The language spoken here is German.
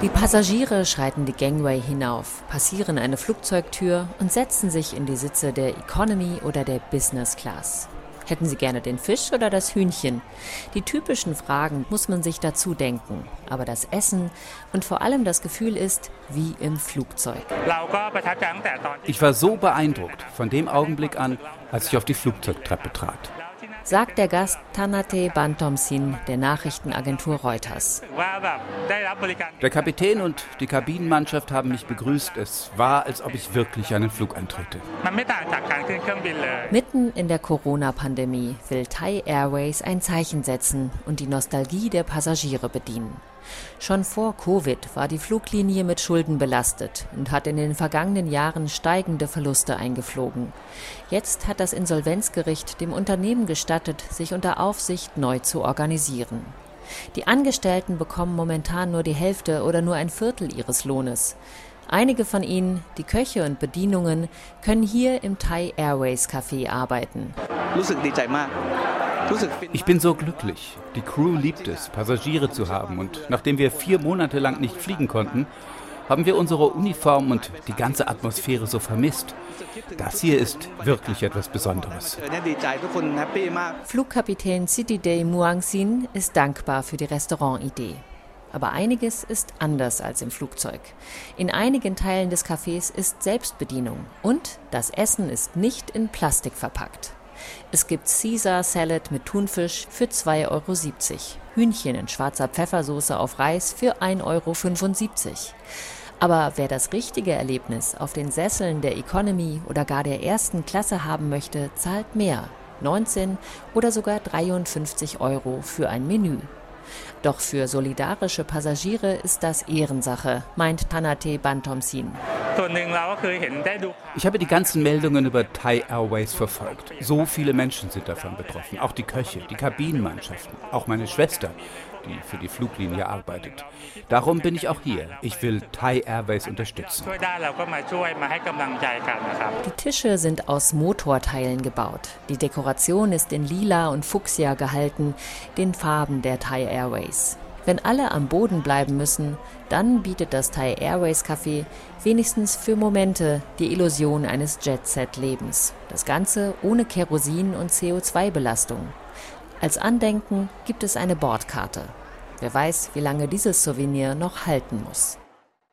Die Passagiere schreiten die Gangway hinauf, passieren eine Flugzeugtür und setzen sich in die Sitze der Economy oder der Business Class. Hätten Sie gerne den Fisch oder das Hühnchen? Die typischen Fragen muss man sich dazu denken. Aber das Essen und vor allem das Gefühl ist wie im Flugzeug. Ich war so beeindruckt von dem Augenblick an, als ich auf die Flugzeugtreppe trat sagt der Gast Tanate Bantomsin der Nachrichtenagentur Reuters. Der Kapitän und die Kabinenmannschaft haben mich begrüßt. Es war, als ob ich wirklich einen Flug antrete. Mitten in der Corona-Pandemie will Thai Airways ein Zeichen setzen und die Nostalgie der Passagiere bedienen. Schon vor Covid war die Fluglinie mit Schulden belastet und hat in den vergangenen Jahren steigende Verluste eingeflogen. Jetzt hat das Insolvenzgericht dem Unternehmen gestattet, sich unter Aufsicht neu zu organisieren. Die Angestellten bekommen momentan nur die Hälfte oder nur ein Viertel ihres Lohnes. Einige von ihnen, die Köche und Bedienungen, können hier im Thai Airways Café arbeiten. Ich bin so glücklich. Die Crew liebt es, Passagiere zu haben. Und nachdem wir vier Monate lang nicht fliegen konnten, haben wir unsere Uniform und die ganze Atmosphäre so vermisst. Das hier ist wirklich etwas Besonderes. Flugkapitän City Day Muangsin ist dankbar für die Restaurantidee. Aber einiges ist anders als im Flugzeug. In einigen Teilen des Cafés ist Selbstbedienung und das Essen ist nicht in Plastik verpackt. Es gibt Caesar Salad mit Thunfisch für 2,70 Euro, Hühnchen in schwarzer Pfeffersoße auf Reis für 1,75 Euro. Aber wer das richtige Erlebnis auf den Sesseln der Economy oder gar der ersten Klasse haben möchte, zahlt mehr. 19 oder sogar 53 Euro für ein Menü. Doch für solidarische Passagiere ist das Ehrensache, meint Tanate Bantomsin. Ich habe die ganzen Meldungen über Thai Airways verfolgt. So viele Menschen sind davon betroffen. Auch die Köche, die Kabinenmannschaften, auch meine Schwester, die für die Fluglinie arbeitet. Darum bin ich auch hier. Ich will Thai Airways unterstützen. Die Tische sind aus Motorteilen gebaut. Die Dekoration ist in lila und fuchsia gehalten, den Farben der Thai Airways. Wenn alle am Boden bleiben müssen, dann bietet das Thai Airways Café wenigstens für Momente die Illusion eines Jet-Set-Lebens. Das Ganze ohne Kerosin und CO2-Belastung. Als Andenken gibt es eine Bordkarte. Wer weiß, wie lange dieses Souvenir noch halten muss.